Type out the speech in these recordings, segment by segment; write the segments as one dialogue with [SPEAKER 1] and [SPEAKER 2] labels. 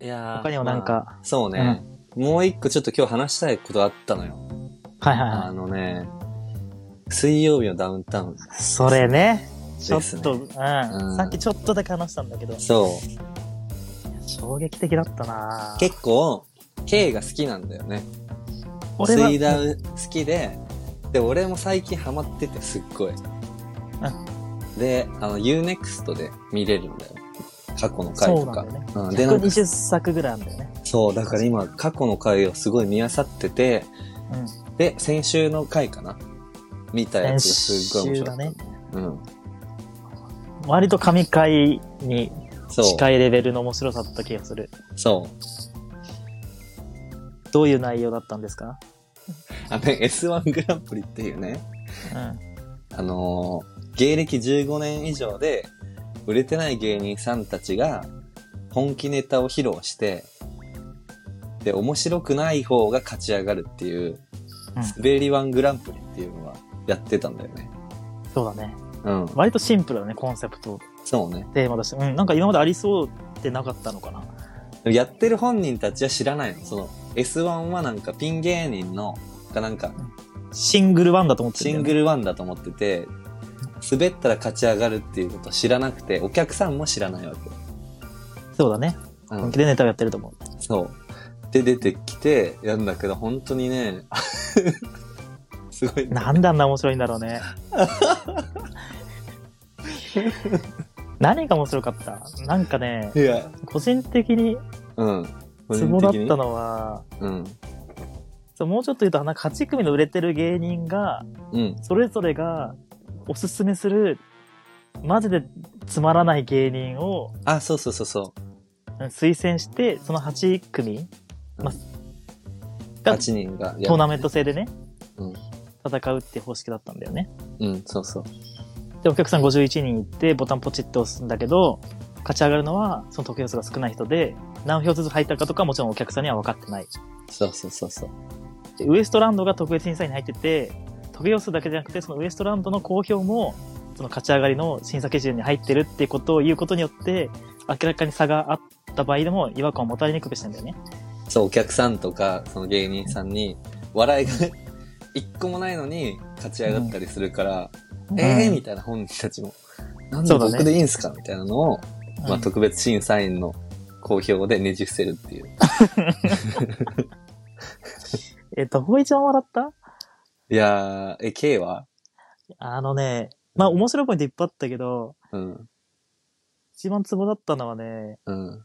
[SPEAKER 1] いやー
[SPEAKER 2] 他にもなんか
[SPEAKER 1] まあそうね、もう一個ちょっと今日話したいことあったのよ。
[SPEAKER 2] はいはいは
[SPEAKER 1] あのね、水曜日のダウンタウン。
[SPEAKER 2] い。それね。ちょっと、うん、
[SPEAKER 1] ん
[SPEAKER 2] さっきちょっとだけ話したんだけど、
[SPEAKER 1] そう。
[SPEAKER 2] 衝撃的だったな
[SPEAKER 1] 結構、K が好きなんだよね。
[SPEAKER 2] 俺は、
[SPEAKER 1] 水ダウ好きで、で、俺も最近ハマっててすっごい。で、あの、Unext で見れるんだよ。過去の回とか。
[SPEAKER 2] そうなんだよね。
[SPEAKER 1] うんで、なんか、
[SPEAKER 2] 120作ぐらいあるんだよね。
[SPEAKER 1] そう、だから今、過去の回をすごい見漁ってて、
[SPEAKER 2] うん。
[SPEAKER 1] で、先週の回かな？見たやつがすっごい面白かった。
[SPEAKER 2] 先
[SPEAKER 1] うん。
[SPEAKER 2] 割と神回に。近いレベルの面白さだった気がする。
[SPEAKER 1] そう。
[SPEAKER 2] どういう内容だったんですか？
[SPEAKER 1] あのね、S1 グランプリっていうね、
[SPEAKER 2] うん。
[SPEAKER 1] あのー芸歴15年以上で、売れてない芸人さんたちが、本気ネタを披露して、で、面白くない方が勝ち上がるっていう、
[SPEAKER 2] うん
[SPEAKER 1] 滑りワングランプリっていうのはやってたんだよね。
[SPEAKER 2] そうだね。
[SPEAKER 1] うん。
[SPEAKER 2] 割とシンプルだね、コンセプト、
[SPEAKER 1] そうね。
[SPEAKER 2] テーマとして。うん、なんか今までありそうってなかったのかな。
[SPEAKER 1] やってる本人たちは知らないの。その、S1 はなんかピン芸人の、がなんか、
[SPEAKER 2] シングルワンだと思って
[SPEAKER 1] シングルワンだと思ってて、滑ったら勝ち上がるっていうことを知らなくて、お客さんも知らないわけ。
[SPEAKER 2] そうだね。
[SPEAKER 1] うん
[SPEAKER 2] 本気。でネタをやってると思う。
[SPEAKER 1] そう。で、出てきて、やるんだけど、本当にね、すごい。
[SPEAKER 2] なんであんな面白いんだろうね。何が面白かった？なんかね、
[SPEAKER 1] いや、
[SPEAKER 2] 個人的に
[SPEAKER 1] うん。
[SPEAKER 2] ツボだった
[SPEAKER 1] の。
[SPEAKER 2] のは、
[SPEAKER 1] うん。
[SPEAKER 2] そうもうちょっと言うと、なんか8組の売れてる芸人が、
[SPEAKER 1] うん。
[SPEAKER 2] それぞれがおすすめする、マジでつまらない芸人を
[SPEAKER 1] あ、そうそうそうそ
[SPEAKER 2] うん推薦して、その8組
[SPEAKER 1] う。
[SPEAKER 2] まあ
[SPEAKER 1] うん、
[SPEAKER 2] が
[SPEAKER 1] 8人が。
[SPEAKER 2] トーナメント制でね、
[SPEAKER 1] うん。
[SPEAKER 2] 戦うって方式だったんだよね。
[SPEAKER 1] うん、そうそう。
[SPEAKER 2] で、お客さん51人いって、ボタンポチって押すんだけど、勝ち上がるのは、その得票数が少ない人で、何票ずつ入ったかとかもちろんお客さんには分かってない。
[SPEAKER 1] そうそうそうそう。
[SPEAKER 2] でウエストランドが特別審査員に入ってて、得票数だけじゃなくて、そのウエストランドの公表も、その勝ち上がりの審査基準に入ってるっていうことを言うことによって、明らかに差があった場合でも違和感を持たれにくくしてんだよね。
[SPEAKER 1] そう、お客さんとか、その芸人さんに、笑いがね、一個もないのに勝ち上がったりするから、ええー、みたいな本人たちも、なんで僕でいいんすかみたいなのを、まあ
[SPEAKER 2] うん
[SPEAKER 1] 特別審査員の公表でねじ伏せるっていう。
[SPEAKER 2] え、どこ一番笑った？
[SPEAKER 1] いやー、え、K は？
[SPEAKER 2] あのね、まあ面白いポイントいっぱいあったけど、
[SPEAKER 1] うん、
[SPEAKER 2] 一番ツボだったのはね、
[SPEAKER 1] うん。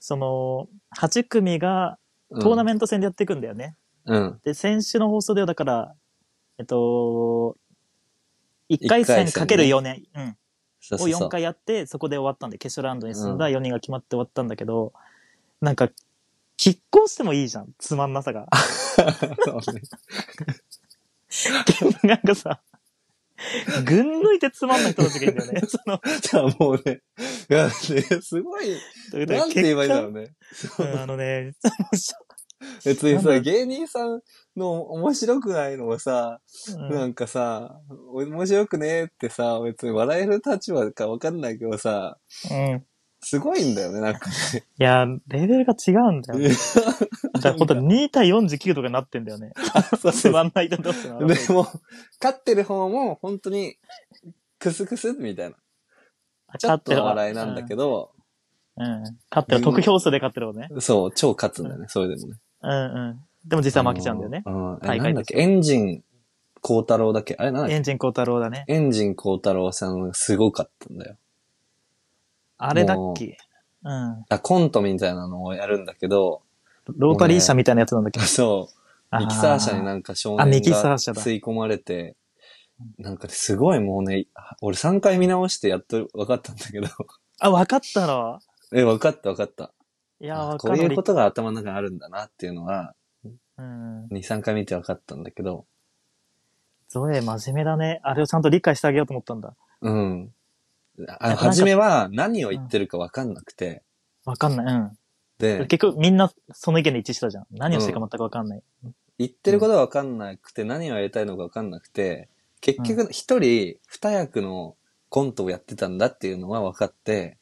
[SPEAKER 2] その、8組が
[SPEAKER 1] うん
[SPEAKER 2] トーナメント戦でやっていくんだよね。
[SPEAKER 1] うん。
[SPEAKER 2] で、先週の放送ではだから、えっと、1回戦かける4年、うん、を
[SPEAKER 1] そうそうそう
[SPEAKER 2] 4。回やって、そこで終わったんで、決勝ラウンドに進んだ4人が決まって終わったんだけど、なんか、拮抗してもいいじゃん、つまんなさが。
[SPEAKER 1] そうね
[SPEAKER 2] なんかさ、群抜いてつまんない人たちがいるんだよね。その、
[SPEAKER 1] じゃあもうね、いや、ね、すごい、なんて言えばいいんだろうね。
[SPEAKER 2] うんあのね、
[SPEAKER 1] 別にさ、芸人さんの面白くないのをさ、
[SPEAKER 2] うん
[SPEAKER 1] なんかさ、面白くねえってさ、別に笑える立場かわかんないけどさ、
[SPEAKER 2] うん。
[SPEAKER 1] すごいんだよね、なんかね。
[SPEAKER 2] いや、レベルが違うんだよ。だからほんと2対49とかになってんだよね。
[SPEAKER 1] そう
[SPEAKER 2] つ
[SPEAKER 1] そう
[SPEAKER 2] まんない人同士の争い
[SPEAKER 1] でも、勝ってる方も本当に、クスクスみたいな。ちょっとの笑いなんだけど、
[SPEAKER 2] ど。うん。うん勝ってる。得票数で勝ってる方ね。
[SPEAKER 1] そう、超勝つんだよね、それでもね。
[SPEAKER 2] うんうん。でも実際負けちゃうんだよね。
[SPEAKER 1] うん。え
[SPEAKER 2] 大会
[SPEAKER 1] なんだっけ、エンジン孝太郎だっけ？あれなんだっけ？
[SPEAKER 2] エンジン光太郎だね。
[SPEAKER 1] エンジン孝太郎さんがすごかったんだよ。
[SPEAKER 2] あれだっけ？うん。
[SPEAKER 1] あコントみたいなのをやるんだけど、
[SPEAKER 2] ローカリー車みたいなやつなんだっけ？
[SPEAKER 1] そう、
[SPEAKER 2] あ
[SPEAKER 1] ミキサー車になんか少
[SPEAKER 2] あミ
[SPEAKER 1] 年が
[SPEAKER 2] キサー車だ
[SPEAKER 1] 吸い込まれて、なんかすごいもうね、俺3回見直してやっと分かったんだけど、
[SPEAKER 2] あ、分かったの？
[SPEAKER 1] え、分かった分かった。
[SPEAKER 2] いや、分
[SPEAKER 1] こ
[SPEAKER 2] かる。
[SPEAKER 1] ういうことが頭の中にあるんだなっていうのは、
[SPEAKER 2] うん。
[SPEAKER 1] 2、3回見て分かったんだけど、
[SPEAKER 2] ゾエ真面目だね。あれをちゃんと理解してあげようと思ったんだ。
[SPEAKER 1] うん。あ
[SPEAKER 2] なんか
[SPEAKER 1] 初めは何を言ってるか分かんなくて、
[SPEAKER 2] 分かんない。うん。
[SPEAKER 1] で、
[SPEAKER 2] 結局みんなその意見で一致したじゃん。何をしてるか全く分かんない。
[SPEAKER 1] 言ってることが分かんなくて、何をやりたいのか分かんなくて、結局一人二役のコントをやってたんだっていうのは分かって、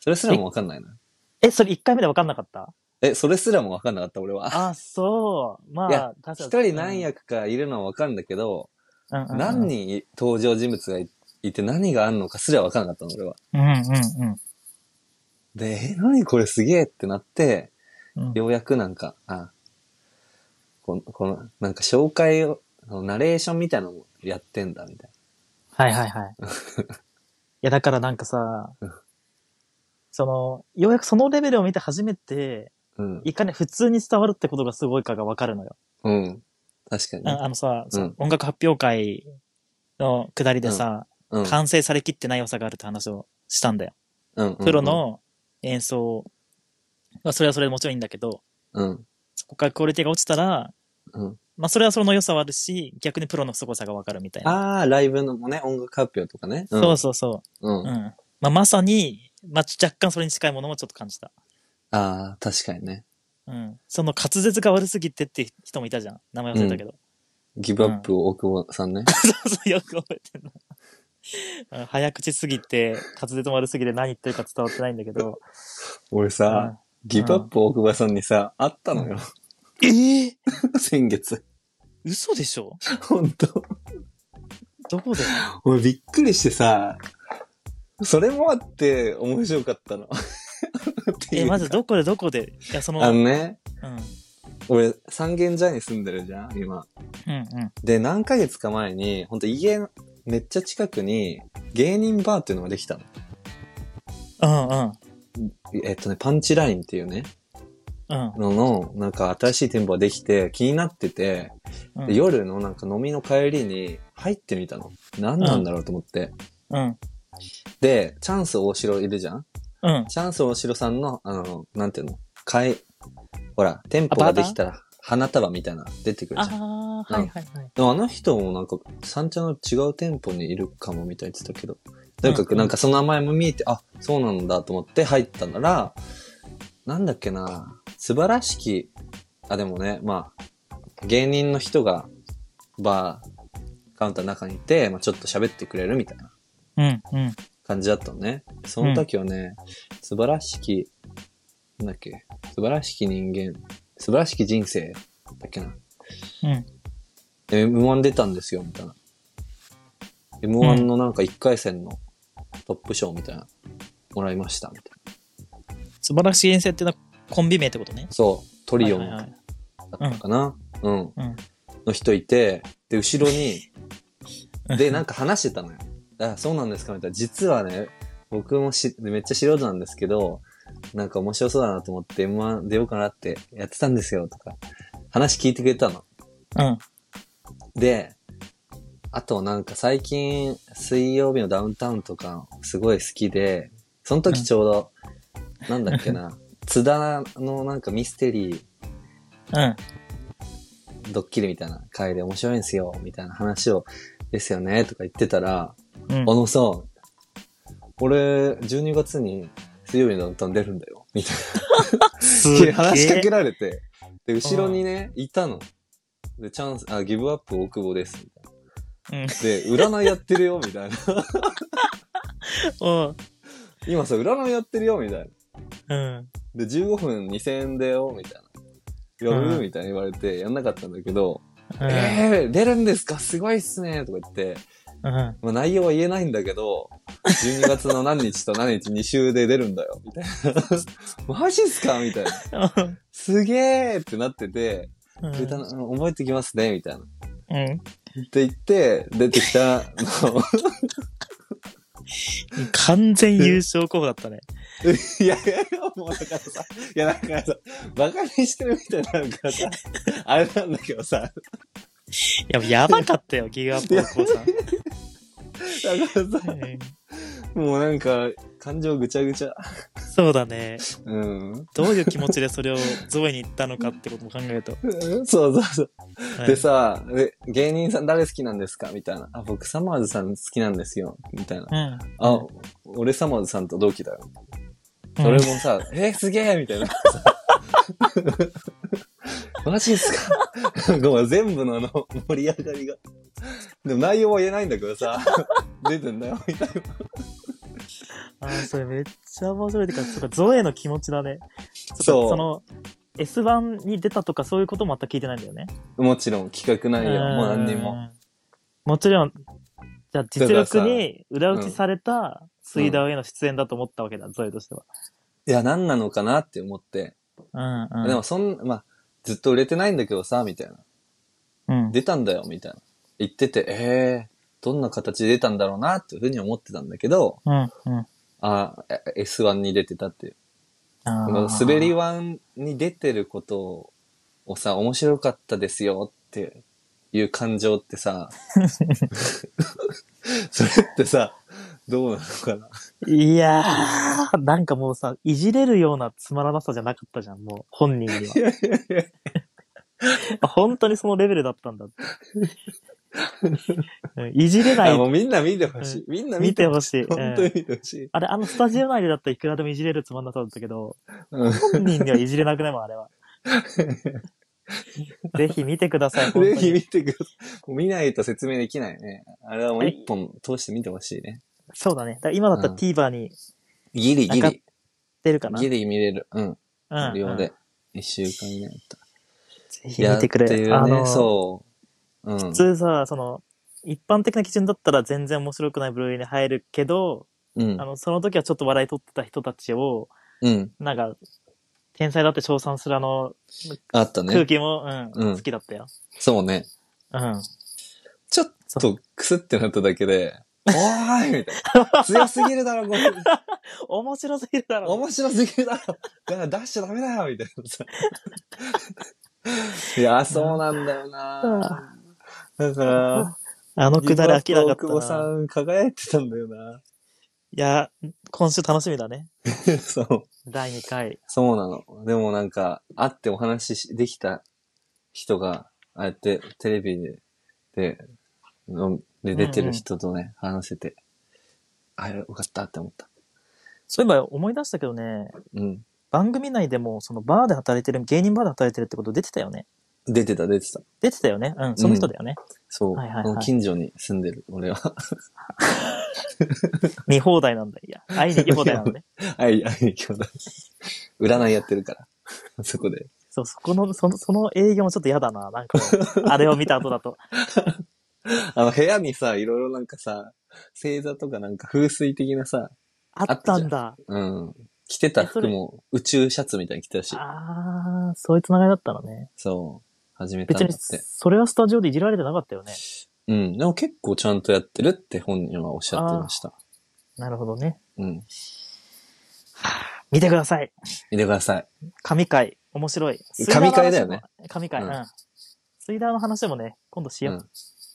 [SPEAKER 1] それすらも分かんないのよ。
[SPEAKER 2] え、それ1回目で分かんなかった？
[SPEAKER 1] え、それすらもわかんなかった、俺は。
[SPEAKER 2] あ、そう。まあ、確
[SPEAKER 1] 一人何役かいるのはわかるんだけど、
[SPEAKER 2] うんうんうん
[SPEAKER 1] 何人登場人物がいいて何があんのかすらわかんなかったの、俺は。
[SPEAKER 2] うんうん
[SPEAKER 1] で、え、何これすげえってなって、
[SPEAKER 2] うん。うん
[SPEAKER 1] ようやくなんか、あ、この、この、なんか紹介を、ナレーションみたいなのもやってんだ、みたい
[SPEAKER 2] はいはいはい。いや、だからなんかさ
[SPEAKER 1] うん、
[SPEAKER 2] その、ようやくそのレベルを見て初めて、
[SPEAKER 1] な。うん。
[SPEAKER 2] いかに普通に伝わるってことがすごいかがわかるのよ。
[SPEAKER 1] うん。確かにね。
[SPEAKER 2] ああのさ、
[SPEAKER 1] うん
[SPEAKER 2] 音楽発表会の下りでさ、
[SPEAKER 1] うん。
[SPEAKER 2] 完成されきってない良さがあるって話をしたんだよ。
[SPEAKER 1] うん。
[SPEAKER 2] プロの演奏はそれはそれでもちろんいいんだけど、
[SPEAKER 1] うん。
[SPEAKER 2] そこからクオリティが落ちたら、
[SPEAKER 1] うん。
[SPEAKER 2] まあそれはその良さはあるし、逆にプロの凄さがわかるみたいな。
[SPEAKER 1] ああ、ライブのもね、音楽発表とかね。
[SPEAKER 2] そうそうそう。
[SPEAKER 1] うん。
[SPEAKER 2] うん。
[SPEAKER 1] あ
[SPEAKER 2] まあまさに、まあ若干それに近いものもちょっと感じた。
[SPEAKER 1] あー、確かにね。
[SPEAKER 2] うん。その滑舌が悪すぎてって人もいたじゃん。名前忘れたけど。
[SPEAKER 1] ギブアップ大久保さんね。
[SPEAKER 2] そうそう、よく覚えてるな。う ん早口すぎて、滑舌も悪すぎて何言ってるか伝わってないんだけど。
[SPEAKER 1] 俺さ、ギブアップ大久保さんにさ、会ったのよ。
[SPEAKER 2] ええ
[SPEAKER 1] 先月。
[SPEAKER 2] 嘘でしょ？
[SPEAKER 1] ほんと。
[SPEAKER 2] どこで？
[SPEAKER 1] 俺びっくりしてさ、それもあって面白かったの。
[SPEAKER 2] え、まずどこでどこで？いや、その、
[SPEAKER 1] あのね、
[SPEAKER 2] うん。
[SPEAKER 1] 俺三軒茶屋に住んでるじゃん、今。
[SPEAKER 2] うんうん。
[SPEAKER 1] で、何ヶ月か前に、ほんと家のめっちゃ近くに芸人バーっていうのができたの。
[SPEAKER 2] うんうん。
[SPEAKER 1] えっとね、パンチラインっていうね、
[SPEAKER 2] うん
[SPEAKER 1] のの、なんか新しい店舗ができて気になってて、
[SPEAKER 2] うん。
[SPEAKER 1] で夜のなんか飲みの帰りに入ってみたの。何なんだろうと思って。
[SPEAKER 2] うん。
[SPEAKER 1] で、チャンス大城いるじゃん
[SPEAKER 2] うん。
[SPEAKER 1] チャンス大城さんの、あの、なんていうの？買い、ほら、店舗ができたら花束みたいな出てくる
[SPEAKER 2] あ
[SPEAKER 1] じゃん。
[SPEAKER 2] あ、はいはいはい。
[SPEAKER 1] でもあの人もなんか、三茶の違う店舗にいるかもみたいに言ってたけど。とにかくなんかその名前も見えて、あ、そうなんだと思って入ったなら、なんだっけな、素晴らしき、あ、でもね、まあ、芸人の人が、バー、カウンターの中にいて、まあちょっと喋ってくれるみたいな
[SPEAKER 2] うんうん。
[SPEAKER 1] 感じだったのね。その時はね、素晴らしき、なんだっけ、素晴らしき人間、素晴らしき人生だっけな。
[SPEAKER 2] うん。
[SPEAKER 1] M1 出たんですよ、みたいな。M1 のなんか1回戦のトップ賞みたいな、もらいました、みたいな。
[SPEAKER 2] 素晴らしい遠征っていうのはコンビ名ってことね。
[SPEAKER 1] そう、トリオンだったかな、うん、
[SPEAKER 2] うん。
[SPEAKER 1] の人いて、で、後ろに、で、なんか話してたのよ。あ、そうなんですかみたいな。実はね、僕もし、めっちゃ素人なんですけど、なんか面白そうだなと思って M1 出ようかなってやってたんですよ、とか。話聞いてくれたの。
[SPEAKER 2] うん。
[SPEAKER 1] で、あとなんか最近、水曜日のダウンタウンとかすごい好きで、その時ちょうど、なんだっけな、津田のなんかミステリ
[SPEAKER 2] うん。
[SPEAKER 1] ー、ドッキリみたいな回で面白いんですよ、みたいな話を、ですよね、とか言ってたら、
[SPEAKER 2] うん
[SPEAKER 1] あ。のさ、俺、12月に水曜日のダウンタウン出るんだよ、みたい
[SPEAKER 2] す
[SPEAKER 1] な。話しかけられて、で、後ろにね、いたの。で、チャンス、あ、ギブアップ大久保です、みたいな。
[SPEAKER 2] うん。
[SPEAKER 1] で、占いやってるよ、みたいな。
[SPEAKER 2] うん。
[SPEAKER 1] 今さ、占いやってるよ、みたいな。
[SPEAKER 2] うん。
[SPEAKER 1] で、15分2000円だよ、みたいな。やる、
[SPEAKER 2] うん
[SPEAKER 1] みたいに言われて、やんなかったんだけど、
[SPEAKER 2] うん。
[SPEAKER 1] えー、出るんですか？すごいっすね、とか言って、
[SPEAKER 2] うん。
[SPEAKER 1] まあ内容は言えないんだけど、12月の何日と何日2週で出るんだよ、みたいな。マジっすか？みたいな。すげーってなってて、
[SPEAKER 2] うん
[SPEAKER 1] 覚えてきますね、みたいな。っ
[SPEAKER 2] うん。
[SPEAKER 1] て言って、出てきたの。
[SPEAKER 2] 完全優勝候補だったね。
[SPEAKER 1] いやもうだからさ、いやだからさ、バカにしてるみたいになるからさ、あれなんだけどさ、
[SPEAKER 2] いや、やばかったよ、ギガアップ高校さん。
[SPEAKER 1] だからさ、もうなんか、感情ぐちゃぐちゃ。
[SPEAKER 2] そうだね。
[SPEAKER 1] うん。
[SPEAKER 2] どういう気持ちでそれをゾエに言ったのかってことも考えると。
[SPEAKER 1] そうそうそう。
[SPEAKER 2] はい
[SPEAKER 1] でさ、で芸人さん誰好きなんですかみたいな。あ、僕サマーズさん好きなんですよ。みたいな。
[SPEAKER 2] うん。
[SPEAKER 1] あ、俺サマーズさんと同期だよ。それもさ、えーすげえみたいな。マジっすか？ごめん、全部のあの、盛り上がりが。でも内容は言えないんだけどさ、出てんだよ、みたいな。
[SPEAKER 2] あーそれめっちゃ面白いってか、そうか、ゾエの気持ちだね。そ
[SPEAKER 1] う
[SPEAKER 2] その、S1 に出たとかそういうことも全く聞いてないんだよね。
[SPEAKER 1] もちろん企画内容も何にも。
[SPEAKER 2] うん。もちろん、じゃあ実力に裏打ちされた水ダウへの出演だと思ったわけだ、ゾエとしては。
[SPEAKER 1] いや、何なのかなって思って。
[SPEAKER 2] うんうん。
[SPEAKER 1] でもそん、まあ、ずっと売れてないんだけどさ、みたいな。
[SPEAKER 2] うん。
[SPEAKER 1] 出たんだよ、みたいな。言ってて、ええどんな形で出たんだろうな、っていうふうに思ってたんだけど、
[SPEAKER 2] うん、うん。
[SPEAKER 1] あえ S1 に出てたっていう。
[SPEAKER 2] あ
[SPEAKER 1] この滑り1に出てることをさ、面白かったですよっていう感情ってさ、それってさ、どうなのかな。
[SPEAKER 2] いやー、なんかもうさ、いじれるようなつまらなさじゃなかったじゃん、もう、本人には。あ本当にそのレベルだったんだって。うんいじれない
[SPEAKER 1] あ、もうみんな見てほしい。みんな見
[SPEAKER 2] 見
[SPEAKER 1] てほし
[SPEAKER 2] い。
[SPEAKER 1] い。本当に
[SPEAKER 2] うん
[SPEAKER 1] 見てほしい。
[SPEAKER 2] あれ、あのスタジオ内でだったらいくらでもいじれるつまんなさだったけど、
[SPEAKER 1] うん
[SPEAKER 2] 本人にはいじれなくないもん、あれは。ぜひ見てください、
[SPEAKER 1] ぜひ
[SPEAKER 2] に。
[SPEAKER 1] 見てください。見ないと説明できないね。あれはもう一本通して見てほしいね。
[SPEAKER 2] そうだね。だ今だったら
[SPEAKER 1] うん
[SPEAKER 2] TVer に
[SPEAKER 1] ギリギ
[SPEAKER 2] なんか
[SPEAKER 1] リ。
[SPEAKER 2] 出るかな。
[SPEAKER 1] ギリ見れる。うん。
[SPEAKER 2] うん
[SPEAKER 1] 無料で。一週間以内だった。
[SPEAKER 2] ぜひ見てくれ。
[SPEAKER 1] いやっていうね、
[SPEAKER 2] あの、
[SPEAKER 1] そう。うん
[SPEAKER 2] 普。通さ、その、一般的な基準だったら全然面白くない部類に入るけど、
[SPEAKER 1] うん
[SPEAKER 2] あ。の、その時はちょっと笑い取ってた人たちを、
[SPEAKER 1] うん。
[SPEAKER 2] なんか、天才だって称賛するあの
[SPEAKER 1] あったね。
[SPEAKER 2] 空気も、うん、
[SPEAKER 1] うん
[SPEAKER 2] 好きだったよ。
[SPEAKER 1] そうね。
[SPEAKER 2] うん。
[SPEAKER 1] ちょっとクスってなっただけで、おーいみたいな。強すぎるだろ、これ。
[SPEAKER 2] 面白すぎるだろ。
[SPEAKER 1] 面白すぎるだろ。だから出しちゃダメだよ、みたいなさ。いや、そうなんだよな。だから、
[SPEAKER 2] あのくだり飽きなかっ
[SPEAKER 1] 大久保さ
[SPEAKER 2] たな。
[SPEAKER 1] ん輝いてたんだよな。
[SPEAKER 2] いや、今週楽しみだね。
[SPEAKER 1] そう。
[SPEAKER 2] 第2回。
[SPEAKER 1] そうなの。でもなんか、会ってお話しできた人が、ああやってテレビで、で、ので出てる人とね、話せて、あ、よかったって思った。
[SPEAKER 2] そういえば思い出したけどね、
[SPEAKER 1] うん。
[SPEAKER 2] 番組内でも、そのバーで働いてる、芸人バーで働いてるってこと出てたよね。
[SPEAKER 1] 出てた、出てた。
[SPEAKER 2] 出てたよね。うん、その人だよね。
[SPEAKER 1] そう。
[SPEAKER 2] はいはいはい
[SPEAKER 1] この近所に住んでる、俺は。
[SPEAKER 2] 見放題なんだ。いや、会いに行き放題なんだね。
[SPEAKER 1] はい、はい、兄弟。占いやってるから。そこで。
[SPEAKER 2] そう、そこの、その、その営業もちょっと嫌だな。なんかもう、あれを見た後だと。
[SPEAKER 1] あの、部屋にさ、いろいろなんかさ、星座とかなんか風水的なさ、
[SPEAKER 2] あったんだ。
[SPEAKER 1] うん。着てた服も宇宙シャツみたいに着てたし。
[SPEAKER 2] あー、そういうつながりだったのね。
[SPEAKER 1] そう。始めた
[SPEAKER 2] 別に、
[SPEAKER 1] て。
[SPEAKER 2] それはスタジオでいじられてなかったよね。
[SPEAKER 1] うん。でも結構ちゃんとやってるって本人はおっしゃってました。
[SPEAKER 2] なるほどね。
[SPEAKER 1] うん。
[SPEAKER 2] 見てください。
[SPEAKER 1] 見てください。
[SPEAKER 2] 神回。面白い。
[SPEAKER 1] 神回だよね。
[SPEAKER 2] 神回。
[SPEAKER 1] う
[SPEAKER 2] うんん。水ダーの話もね、今度しよう。
[SPEAKER 1] うん。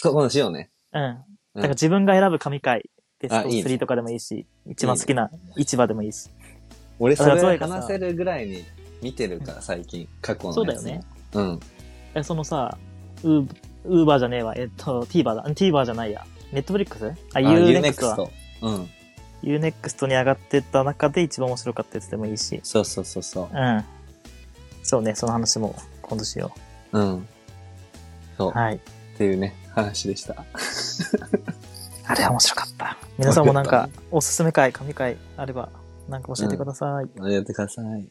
[SPEAKER 1] そう、今度しようね。
[SPEAKER 2] うん。
[SPEAKER 1] うん
[SPEAKER 2] だから自分が選ぶ神回。ベスト
[SPEAKER 1] あいいね
[SPEAKER 2] 3とかでもいいし、一番好きな市場でもいいし。
[SPEAKER 1] 俺それ話せるぐらいに見てるから、最近。過去のやつ
[SPEAKER 2] そうだよね。
[SPEAKER 1] うん。
[SPEAKER 2] え、そのさ、ウー、ウーバーじゃねえわ。えっと、TVer だ。TVer じゃないや。ネットフリックスあ、
[SPEAKER 1] あ
[SPEAKER 2] Unext は。
[SPEAKER 1] Unext。うん。
[SPEAKER 2] Unext に上がってた中で一番面白かったやつでもいいし。
[SPEAKER 1] そうそうそうそう。
[SPEAKER 2] うん。そうね、その話も今度しよ
[SPEAKER 1] うん。そう。
[SPEAKER 2] う。はい。
[SPEAKER 1] っていうね、話でした。
[SPEAKER 2] あれは面白かった。皆さんもなんか、おすすめ回、神回あれば、なんか教えてください。
[SPEAKER 1] やってください。